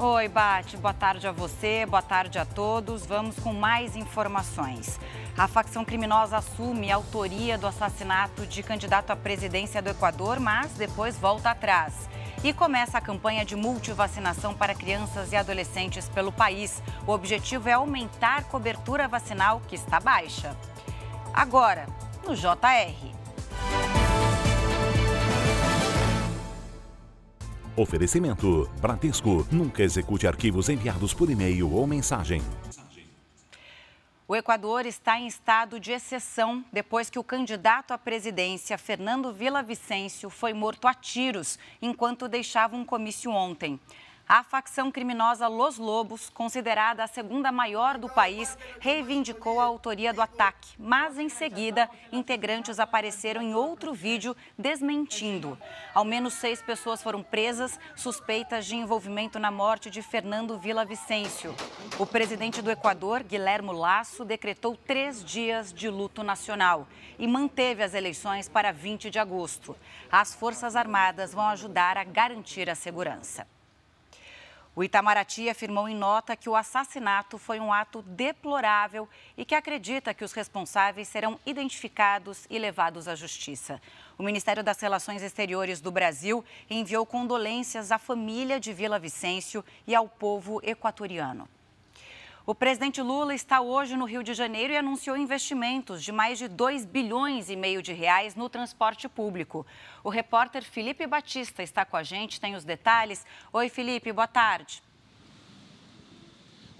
Oi, Bate. Boa tarde a você, boa tarde a todos. Vamos com mais informações. A facção criminosa assume a autoria do assassinato de candidato à presidência do Equador, mas depois volta atrás. E começa a campanha de multivacinação para crianças e adolescentes pelo país. O objetivo é aumentar a cobertura vacinal, que está baixa. Agora, no JR. Oferecimento: Bradesco. Nunca execute arquivos enviados por e-mail ou mensagem. O Equador está em estado de exceção depois que o candidato à presidência, Fernando Vicencio, foi morto a tiros enquanto deixava um comício ontem. A facção criminosa Los Lobos, considerada a segunda maior do país, reivindicou a autoria do ataque, mas em seguida, integrantes apareceram em outro vídeo desmentindo. Ao menos seis pessoas foram presas, suspeitas de envolvimento na morte de Fernando Vicencio. O presidente do Equador, Guilherme Lasso, decretou três dias de luto nacional e manteve as eleições para 20 de agosto. As Forças Armadas vão ajudar a garantir a segurança. O Itamaraty afirmou em nota que o assassinato foi um ato deplorável e que acredita que os responsáveis serão identificados e levados à justiça. O Ministério das Relações Exteriores do Brasil enviou condolências à família de Vila Vicêncio e ao povo equatoriano. O presidente Lula está hoje no Rio de Janeiro e anunciou investimentos de mais de 2 bilhões e meio de reais no transporte público. O repórter Felipe Batista está com a gente, tem os detalhes. Oi, Felipe, boa tarde.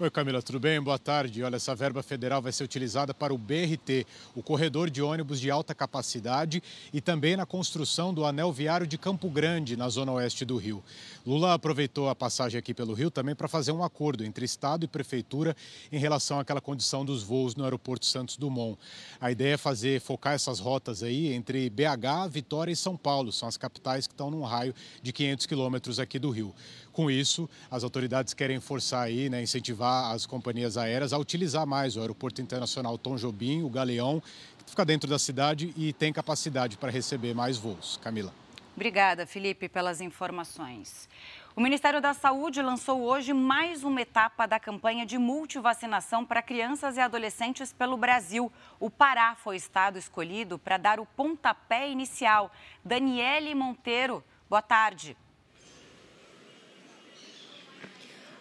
Oi, Camila, tudo bem? Boa tarde. Olha, essa verba federal vai ser utilizada para o BRT, o corredor de ônibus de alta capacidade, e também na construção do anel viário de Campo Grande, na zona oeste do Rio. Lula aproveitou a passagem aqui pelo Rio também para fazer um acordo entre Estado e Prefeitura em relação àquela condição dos voos no aeroporto Santos Dumont. A ideia é fazer, focar essas rotas aí entre BH, Vitória e São Paulo, são as capitais que estão num raio de 500 quilômetros aqui do Rio. Com isso, as autoridades querem forçar aí, né, incentivar as companhias aéreas a utilizar mais o Aeroporto Internacional Tom Jobim, o Galeão, que fica dentro da cidade e tem capacidade para receber mais voos. Camila. Obrigada, Felipe, pelas informações. O Ministério da Saúde lançou hoje mais uma etapa da campanha de multivacinação para crianças e adolescentes pelo Brasil. O Pará foi estado escolhido para dar o pontapé inicial. Daniele Monteiro, boa tarde.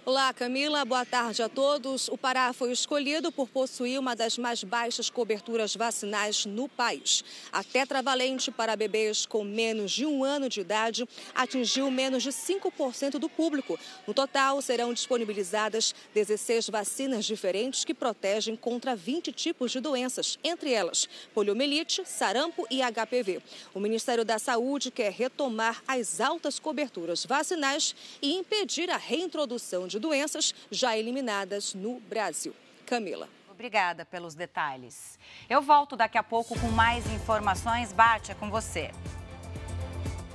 Olá, Camila. Boa tarde a todos. O Pará foi escolhido por possuir uma das mais baixas coberturas vacinais no país. A tetravalente para bebês com menos de um ano de idade atingiu menos de 5% do público. No total, serão disponibilizadas 16 vacinas diferentes que protegem contra 20 tipos de doenças, entre elas poliomielite, sarampo e HPV. O Ministério da Saúde quer retomar as altas coberturas vacinais e impedir a reintrodução de de doenças já eliminadas no Brasil. Camila. Obrigada pelos detalhes. Eu volto daqui a pouco com mais informações. Bate é com você.